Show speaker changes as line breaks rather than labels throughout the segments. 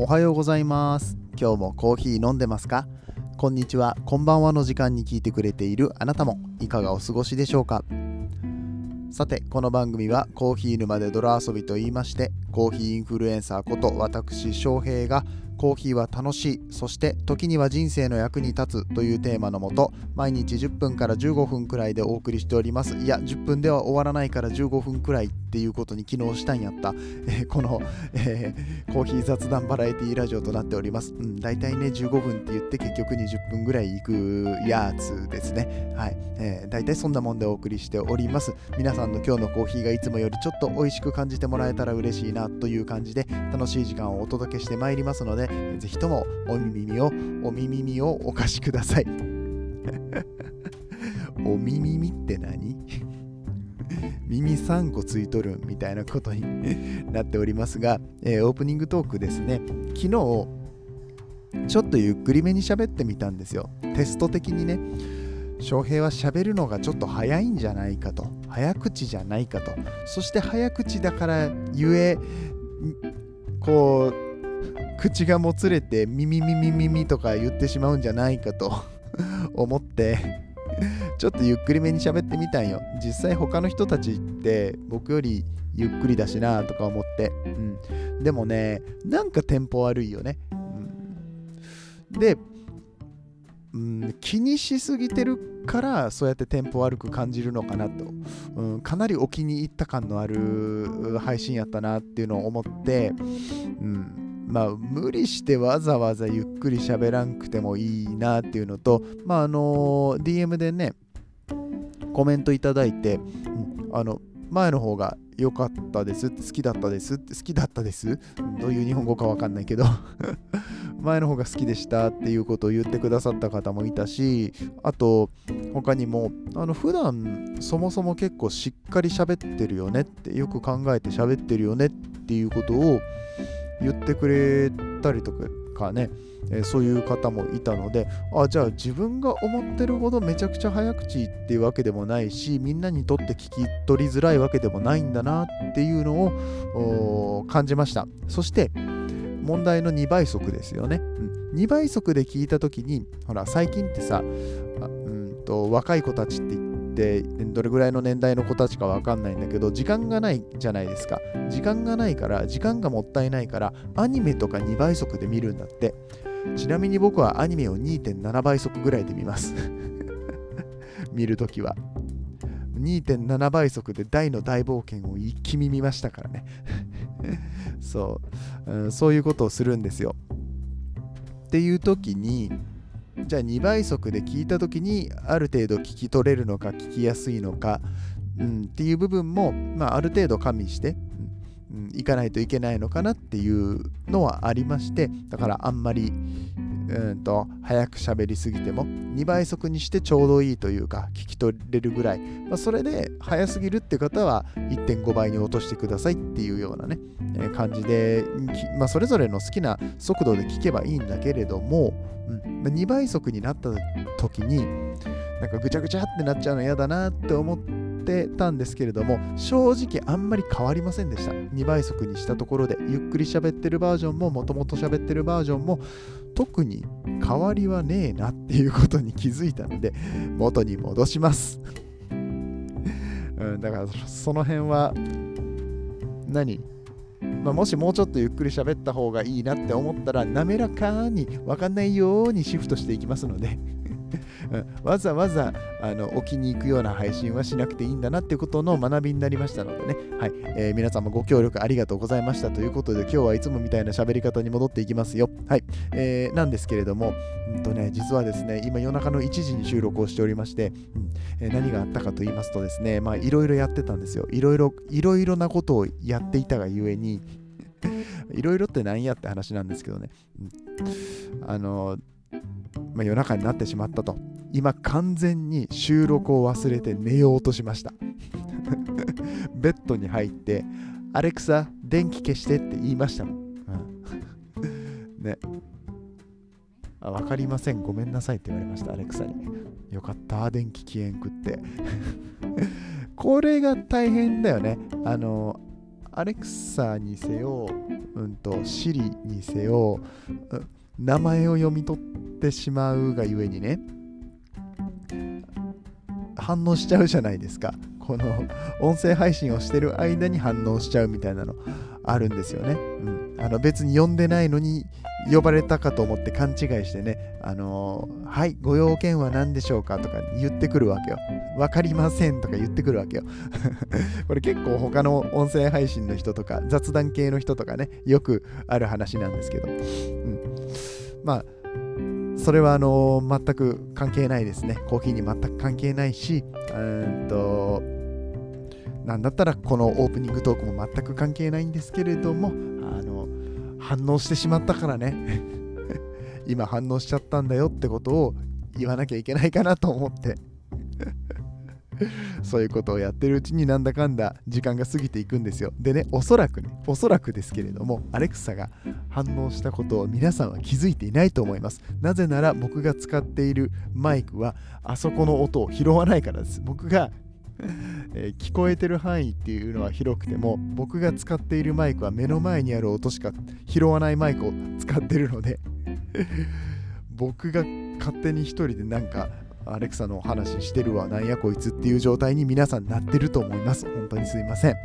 おはようございます。今日もコーヒー飲んでますか？こんにちは。こんばんはの時間に聞いてくれているあなたも。いかがお過ごしでしょうか？さてこの番組はコーヒー沼で泥遊びと言いましてコーヒーインフルエンサーこと私翔平がコーヒーは楽しいそして時には人生の役に立つというテーマのもと毎日10分から15分くらいでお送りしております。いや10分では終わらないから15分くらいっていうことに機能したんやった、えー、この、えー、コーヒー雑談バラエティラジオとなっております、うん、大体ね15分って言って結局20分ぐらいいくやつですね。はい、えー、大体そんなもんでお送りしております。皆さんの今日のコーヒーがいつもよりちょっと美味しく感じてもらえたら嬉しいなという感じで楽しい時間をお届けしてまいりますのでぜひともお耳を、お耳をお貸しください。お耳って何？耳3個ついとるみたいなことになっておりますが、えー、オープニングトークですね、昨日、ちょっとゆっくりめに喋ってみたんですよ。テスト的にね、翔平は喋るのがちょっと早いんじゃないかと、早口じゃないかと、そして早口だからゆえ、こう、口がもつれて耳耳耳とか言ってしまうんじゃないかと思って ちょっとゆっくりめに喋ってみたんよ。実際他の人たちって僕よりゆっくりだしなとか思って、うん、でもねなんかテンポ悪いよね、うん、で、うん、気にしすぎてるからそうやってテンポ悪く感じるのかなと、うん、かなりお気に入った感のある配信やったなっていうのを思って、うん。まあ、無理してわざわざゆっくり喋らんくてもいいなっていうのと、まあ、あの DM でね、コメントいただいて、うん、あの、前の方が良かったです好きだったです好きだったです？どういう日本語かわかんないけど 前の方が好きでしたっていうことを言ってくださった方もいたしあと他にもあの普段そもそも結構しっかり喋ってるよねってよく考えて喋ってるよねっていうことを言ってくれたりとかね、えー、そういう方もいたのであじゃあ自分が思ってるほどめちゃくちゃ早口っていうわけでもないしみんなにとって聞き取りづらいわけでもないんだなっていうのを感じました。そして問題の2倍速ですよね、うん、2倍速で聞いた時にほら最近ってさうんと若い子たちって言ってどれぐらいの年代の子たちかわかんないんだけど時間がないじゃないですか。時間がないから時間がもったいないからアニメとか2倍速で見るんだって。ちなみに僕はアニメを2.7倍速ぐらいで見ます。見るときは。2.7倍速で大の大冒険を一気見見ましたからね。そう、うん、そういうことをするんですよ。っていう時にじゃあ2倍速で聞いた時にある程度聞き取れるのか聞きやすいのか、うん、っていう部分も、まあ、ある程度加味して、うん、いかないといけないのかなっていうのはありましてだからあんまりうん。と早く喋りすぎても2倍速にしてちょうどいいというか聞き取れるぐらい、まあ、それで早すぎるって方は1.5倍に落としてくださいっていうようなね、えー、感じで、まあ、それぞれの好きな速度で聞けばいいんだけれども、うん。まあ、2倍速になった時になんかぐちゃぐちゃってなっちゃうの嫌だなって思っててたんですけれども正直あんまり変わりませんでした。2倍速にしたところでゆっくり喋ってるバージョンももともと喋ってるバージョンも特に変わりはねえなっていうことに気づいたので元に戻します。うん、だからその辺は何？まあ、もしもうちょっとゆっくり喋った方がいいなって思ったら滑らかに分かんないようにシフトしていきますので。わざわざあの置きに行くような配信はしなくていいんだなっていうことの学びになりましたのでね、はい。えー、皆さんもご協力ありがとうございましたということで今日はいつもみたいな喋り方に戻っていきますよ。はい、えー、なんですけれども、うんとね、実はですね、今夜中の1時に収録をしておりまして、うん。えー、何があったかと言いますとですね、まあいろいろやってたんですよ。いろいろ、いろいろなことをやっていたがゆえに、いろいろって何やって話なんですけどね。うん、あのまあ、夜中になってしまったと。今完全に収録を忘れて寝ようとしました。ベッドに入って、アレクサ、電気消してって言いましたもん。うん、ね。あ、わかりません。ごめんなさいって言われました、アレクサに。よかった、電気消えんくって。これが大変だよね。あの、アレクサにせよ、うんと、シリにせよ、名前を読み取ってしまうがゆえにね、反応しちゃうじゃないですか。この音声配信をしてる間に反応しちゃうみたいなのあるんですよね。うん、あの別に呼んでないのに呼ばれたかと思って勘違いしてね、あのー、はい、ご用件は何でしょうかとか言ってくるわけよ。わかりませんとか言ってくるわけよ。これ結構他の音声配信の人とか雑談系の人とかね、よくある話なんですけど。うん、まあそれはあの、全く関係ないですね。コーヒーに全く関係ないし、うんと、なんだったらこのオープニングトークも全く関係ないんですけれども、あの反応してしまったからね 今反応しちゃったんだよってことを言わなきゃいけないかなと思って そういうことをやってるうちになんだかんだ時間が過ぎていくんですよ。でね、おそらくね、おそらくですけれども、アレクサが反応したことを皆さんは気づいていないと思います。なぜなら僕が使っているマイクはあそこの音を拾わないからです。僕が え、聞こえてる範囲っていうのは広くても僕が使っているマイクは目の前にある音しか拾わないマイクを使ってるので 僕が勝手に一人でなんかアレクサの話してるわ。なんやこいつっていう状態に皆さんなってると思います。本当にすいません。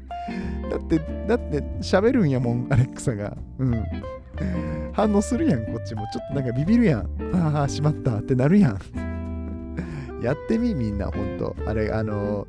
だってだって喋るんやもんアレクサが。うん。反応するやんこっちも。ちょっとなんかビビるやん。ああしまったってなるやん。やってみ、みんな、ほんと。あれ、あの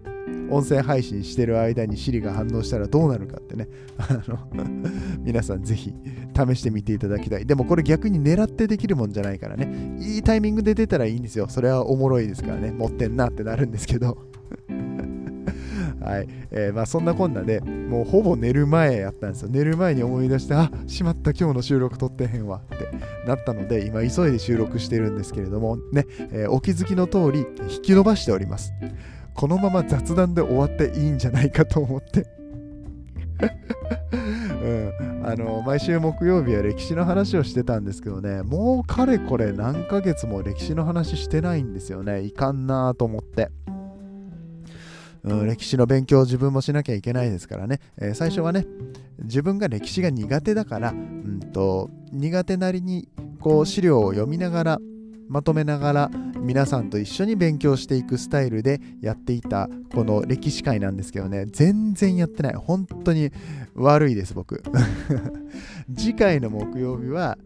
音声配信してる間に Siri が反応したらどうなるかってね、あの 皆さんぜひ試してみていただきたい。でもこれ逆に狙ってできるもんじゃないからね、いいタイミングで出たらいいんですよ。それはおもろいですからね、持ってんなってなるんですけど はい。えー、まあそんなこんなで、もうほぼ寝る前やったんですよ。寝る前に思い出して、あしまった、今日の収録撮ってへんわってなったので、今急いで収録してるんですけれども、ね、えー、お気づきの通り、引き伸ばしております。このまま雑談で終わっていいんじゃないかと思って。うん、あの毎週木曜日は歴史の話をしてたんですけどね。もうかれこれ何ヶ月も歴史の話してないんですよね。いかんなと思って。うん、歴史の勉強を自分もしなきゃいけないですからね、えー、最初はね自分が歴史が苦手だから、うんと、苦手なりにこう資料を読みながらまとめながら皆さんと一緒に勉強していくスタイルでやっていたこの歴史会なんですけどね。全然やってない。本当に悪いです僕。次回の木曜日は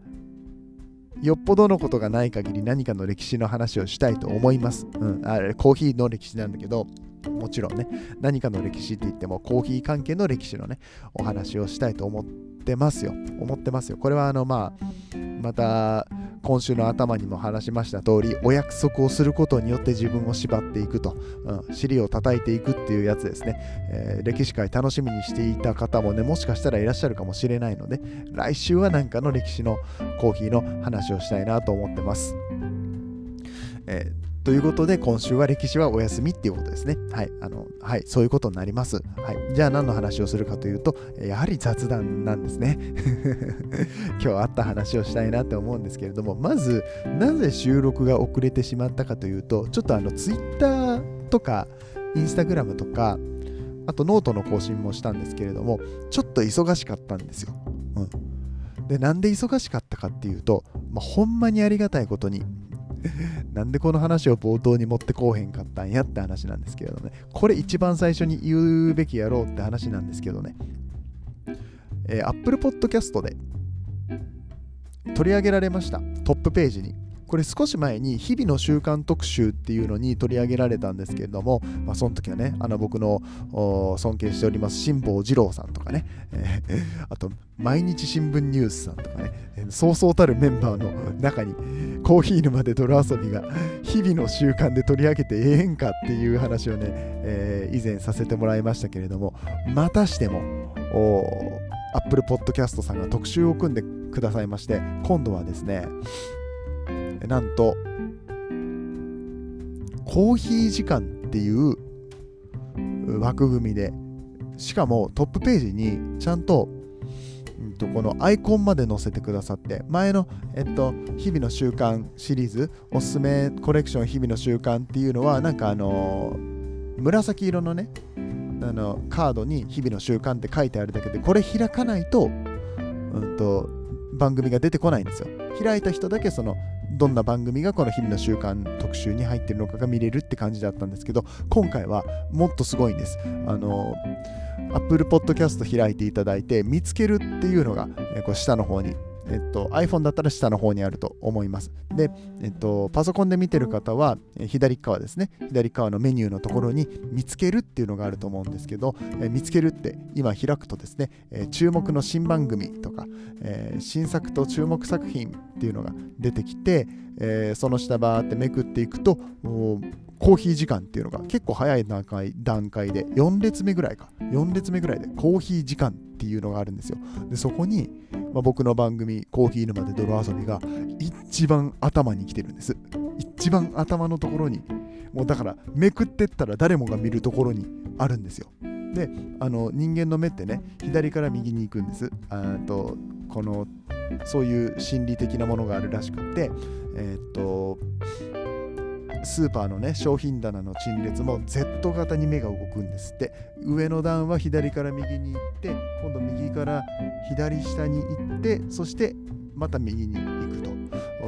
よっぽどのことがない限り何かの歴史の話をしたいと思います。うん、あれコーヒーの歴史なんだけど、もちろんね、何かの歴史って言ってもコーヒー関係の歴史のね、お話をしたいと思ってますよ。思ってますよ。これはあの、まあ、また今週の頭にも話しました通り、お約束をすることによって自分を縛っていくと、うん、尻を叩いていくっていうやつですね、えー、歴史界楽しみにしていた方もね、もしかしたらいらっしゃるかもしれないので、来週は何かの歴史のコーヒーの話をしたいなと思ってます。えーということで、今週は歴史はお休みっていうことですね。はい。あの、はい。そういうことになります。はい。じゃあ何の話をするかというと、やはり雑談なんですね。今日あった話をしたいなって思うんですけれども、まず、なぜ収録が遅れてしまったかというと、ちょっとあの、Twitter とか、Instagram とか、あとノートの更新もしたんですけれども、ちょっと忙しかったんですよ。うん。で、なんで忙しかったかっていうと、まあ、ほんまにありがたいことに、なんでこの話を冒頭に持ってこうへんかったんやって話なんですけれどね。これ一番最初に言うべきやろうって話なんですけどね。えー、Apple Podcast で取り上げられました。トップページに。これ少し前に日々の習慣特集っていうのに取り上げられたんですけれども、まあ、その時はね、あの僕の尊敬しております辛坊二郎さんとかね、えー、あと毎日新聞ニュースさんとかね、そうそうたるメンバーの中にコーヒー沼で泥遊びが日々の習慣で取り上げてええんかっていう話をね、えー、以前させてもらいましたけれども、またしても、Apple Podcast さんが特集を組んでくださいまして、今度はですね、なんと、コーヒー時間っていう枠組みで、しかもトップページにちゃんと、うんと、このアイコンまで載せてくださって、前の、えっと、日々の習慣シリーズ、おすすめコレクション日々の習慣っていうのは、なんかあの、紫色のね、あのカードに日々の習慣って書いてあるだけでこれ開かないと,、うんと番組が出てこないんですよ。開いた人だけそのどんな番組がこの日々の習慣特集に入ってるのかが見れるって感じだったんですけど今回はもっとすごいんです。あの Apple Podcast 開いていただいて見つけるっていうのが、えこう下の方にえっと、iPhone だったら下の方にあると思います。で、えっと、パソコンで見てる方は、え左側ですね、左側のメニューのところに見つけるっていうのがあると思うんですけど、え見つけるって今開くとですね、え注目の新番組とか、え新作と注目作品っていうのが出てきて、えその下バーってめくっていくと、コーヒー時間っていうのが結構早い段階段階で4列目ぐらいか。4列目ぐらいでコーヒー時間っていうのがあるんですよ。でそこに、まあ、僕の番組「コーヒー沼で泥遊び」が一番頭に来てるんです。一番頭のところにもうだからめくってったら誰もが見るところにあるんですよ。であの人間の目ってね左から右に行くんです。とこのそういう心理的なものがあるらしくてえー、っとスーパーのね商品棚の陳列も Z 型に目が動くんですって上の段は左から右に行って今度右から左下に行ってそしてまた右に行く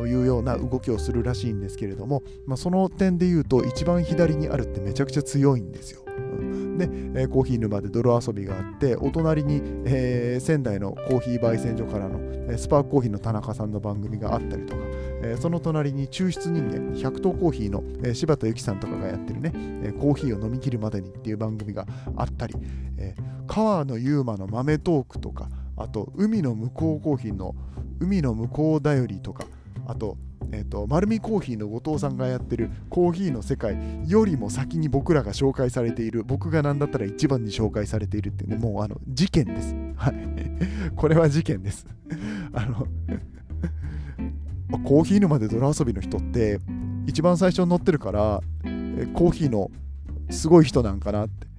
というような動きをするらしいんですけれども、まあ、その点で言うと一番左にあるってめちゃくちゃ強いんですよ。で、えー、コーヒー沼で泥遊びがあってお隣に、えー、仙台のコーヒー焙煎所からの、えー、スパークコーヒーの田中さんの番組があったりとか、えその隣に抽出人間百頭コーヒーの、え柴田由紀さんとかがやってるね、えコーヒーを飲み切るまでにっていう番組があったり、え川野悠馬の豆トークとかあと海の向こうコーヒーの海の向こうだよりとかあとえーと、丸見コーヒーの後藤さんがやってるコーヒーの世界よりも先に僕らが紹介されている僕が何だったら一番に紹介されているっていうねもうあの事件です。はい。これは事件です。あのまコーヒー沼で泥遊びの人って一番最初に乗ってるからコーヒーのすごい人なんかなって。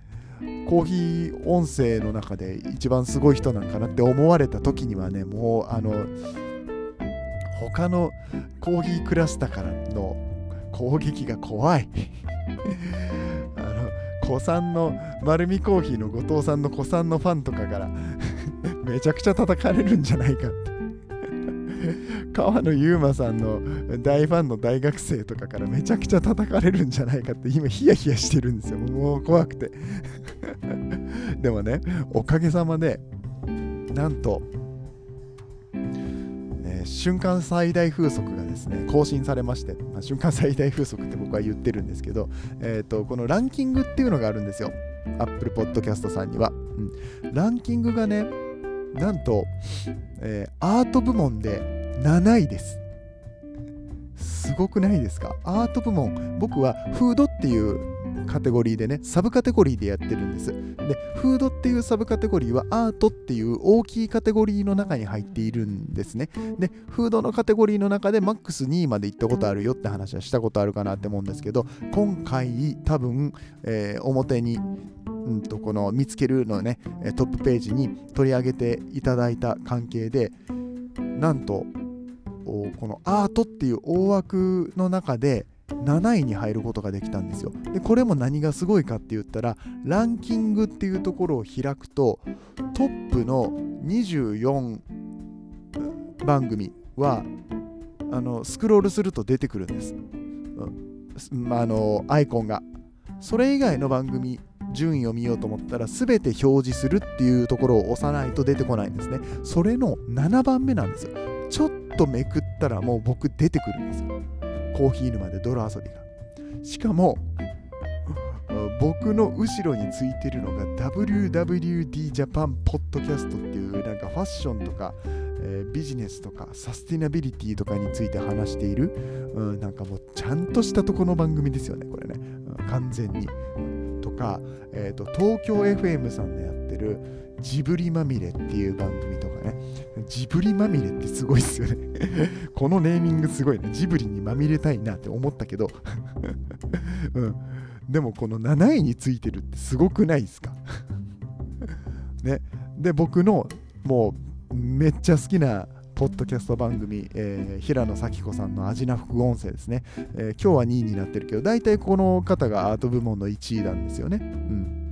コーヒー音声の中で一番すごい人なんかなって思われた時にはねもうあの他のコーヒークラスターからの攻撃が怖い。あの古参の丸見コーヒーの後藤さんの古参のファンとかから めちゃくちゃ叩かれるんじゃないかって。川野悠馬さんの大ファンの大学生とかからめちゃくちゃ叩かれるんじゃないかって今ヒヤヒヤしてるんですよ。もう怖くて。でもねおかげさまでなんとえ瞬間最大風速がですね更新されまして、まあ、瞬間最大風速って僕は言ってるんですけど、えーと、このランキングっていうのがあるんですよ。Apple Podcast さんには、うん、ランキングがねなんと、えー、アート部門で7位ですすごくないですか？アート部門僕はフードっていうカテゴリーでね、サブカテゴリーでやってるんです。で、フードっていうサブカテゴリーはアートっていう大きいカテゴリーの中に入っているんですね。で、フードのカテゴリーの中でマックス2位まで行ったことあるよって話はしたことあるかなって思うんですけど、今回多分、えー、表にうんとこの見つけるのねトップページに取り上げていただいた関係でなんとこのアートっていう大枠の中で7位に入ることができたんですよ。でこれも何がすごいかって言ったらランキングっていうところを開くとトップの24番組はあのスクロールすると出てくるんです。うん、あのアイコンが。それ以外の番組順位を見ようと思ったら全て表示するっていうところを押さないと出てこないんですね。それの7番目なんですよ。ちょっとめくったらもう僕出てくるんですよ。コーヒー沼で泥遊びが。しかも僕の後ろについてるのが WWD ジャパンポッドキャストっていうなんかファッションとか、えー、ビジネスとかサスティナビリティとかについて話している、うん、なんかもうちゃんとしたとこの番組ですよねこれね、うん、完全に。か、えーと、東京 FM さんでやってるジブリまみれっていう番組とかねジブリまみれってすごいっすよね このネーミングすごいね。ジブリにまみれたいなって思ったけど うん。でもこの7位についてるってすごくないですか？ね。で、僕のもうめっちゃ好きなポッドキャスト番組、えー、平野咲子さんの味な副音声ですね、えー、今日は2位になってるけど、大体この方がアート部門の1位なんですよね。うん。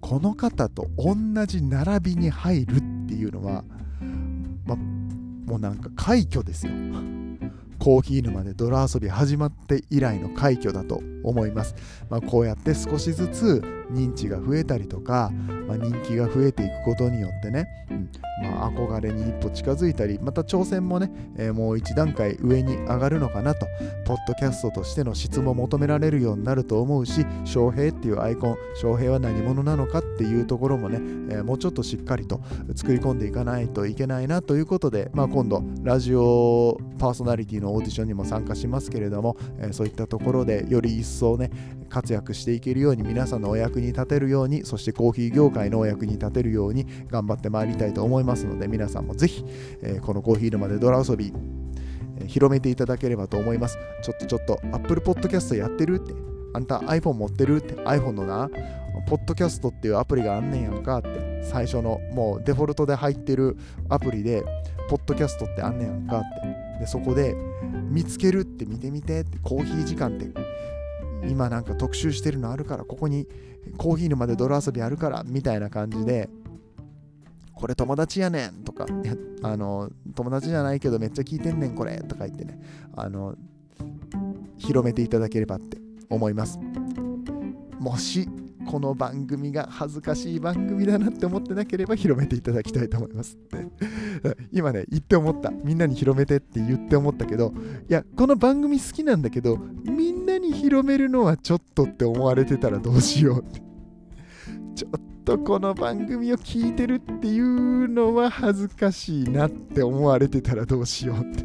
この方と同じ並びに入るっていうのは、ま、もうなんか快挙ですよ。コーヒー沼で泥遊び始まって以来の快挙だと思います。まあ、こうやって少しずつ認知が増えたりとか、まあ、人気が増えていくことによってね、うんまあ、憧れに一歩近づいたり、また挑戦もね、えー、もう一段階上に上がるのかなと、ポッドキャストとしての質も求められるようになると思うし、翔平っていうアイコン、翔平は何者なのかっていうところもね、えー、もうちょっとしっかりと作り込んでいかないといけないなということで、まあ、今度、ラジオパーソナリティのオーディションにも参加しますけれども、えー、そういったところでより一層ね、活躍していけるように皆さんのお役に立てるようにそしてコーヒー業界のお役に立てるように頑張ってまいりたいと思いますので皆さんもぜひ、えー、このコーヒー沼でドラ遊び、えー、広めていただければと思います。ちょっとちょっと Apple Podcast やってるってあんた iPhone 持ってるって iPhone のなポッドキャストっていうアプリがあんねんやんかって最初のもうデフォルトで入ってるアプリでポッドキャストってあんねんやんかって。でそこで見つけるって見てみてってコーヒー時間って今なんか特集してるのあるからここにコーヒー沼で泥遊びあるからみたいな感じでこれ友達やねんとかあの友達じゃないけどめっちゃ聞いてんねんこれとか言ってねあの広めていただければって思います。もしこの番組が恥ずかしい番組だなって思ってなければ広めていただきたいと思います。今ね言って思った。みんなに広めてって言って思ったけどいやこの番組好きなんだけどみんな広めるのはちょっとって思われてたらどうしようって。ちょっとこの番組を聞いてるっていうのは恥ずかしいなって思われてたらどうしようって。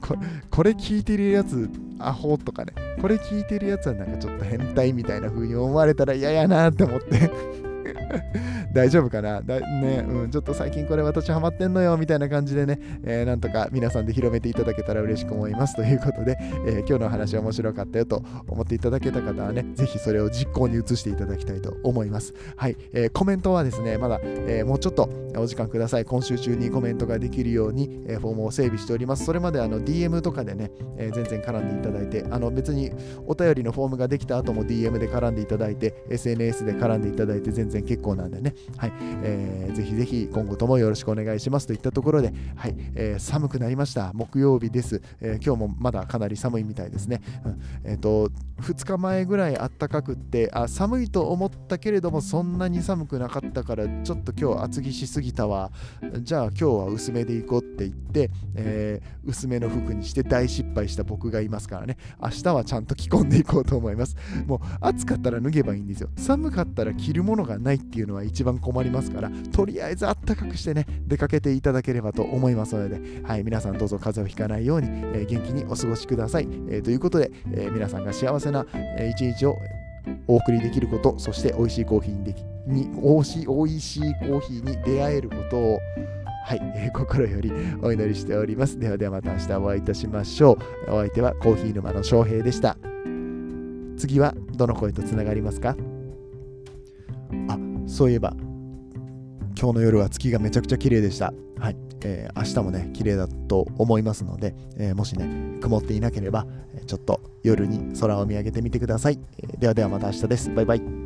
ここれ聞いてるやつアホとかね。これ聞いてるやつはなんかちょっと変態みたいな風に思われたら嫌やなって思って。大丈夫かな？だね、うん、ちょっと最近これ私ハマってんのよみたいな感じでね、えー、なんとか皆さんで広めていただけたら嬉しく思いますということで、えー、今日の話面白かったよと思っていただけた方はね、ぜひそれを実行に移していただきたいと思います。はい、えー、コメントはですね、まだ、えーもうちょっとお時間ください。今週中にコメントができるように、えフォームを整備しております。それまであの DM とかでね、え全然絡んでいただいて、あの別にお便りのフォームができた後も DM で絡んでいただいて、SNS で絡んでいただいて全然結構なんでね、はい、えー、ぜひぜひ今後ともよろしくお願いしますといったところで、はいえー、寒くなりました。木曜日です、えー、今日もまだかなり寒いみたいですね。うん、えっ、ー、と、2日前ぐらいあったかくってあ、寒いと思ったけれどもそんなに寒くなかったから、ちょっと今日厚着しすぎたわ。じゃあ今日は薄めでいこうって言って、えー、薄めの服にして大失敗した僕がいますからね、明日はちゃんと着込んでいこうと思います。もう暑かったら脱げばいいんですよ。寒かったら着るものがないないっていうのは一番困りますから、とりあえずあったかくしてね、出かけていただければと思いますので、はい、皆さんどうぞ風邪をひかないように、えー、元気にお過ごしください。えー、ということで、え、皆さんが幸せな、え一日をお送りできること、そして美味しいコーヒーにできに美味しい美味しいコーヒーに出会えることをはい、えー、心よりお祈りしております。ではではまた明日お会いいたしましょう。お相手はコーヒー沼の翔平でした。次はどの声とつながりますか、そういえば今日の夜は月がめちゃくちゃ綺麗でした。はい。えー、明日もね、綺麗だと思いますので、えー、もしね、曇っていなければ、ちょっと夜に空を見上げてみてください。えー、ではではまた明日です。バイバイ。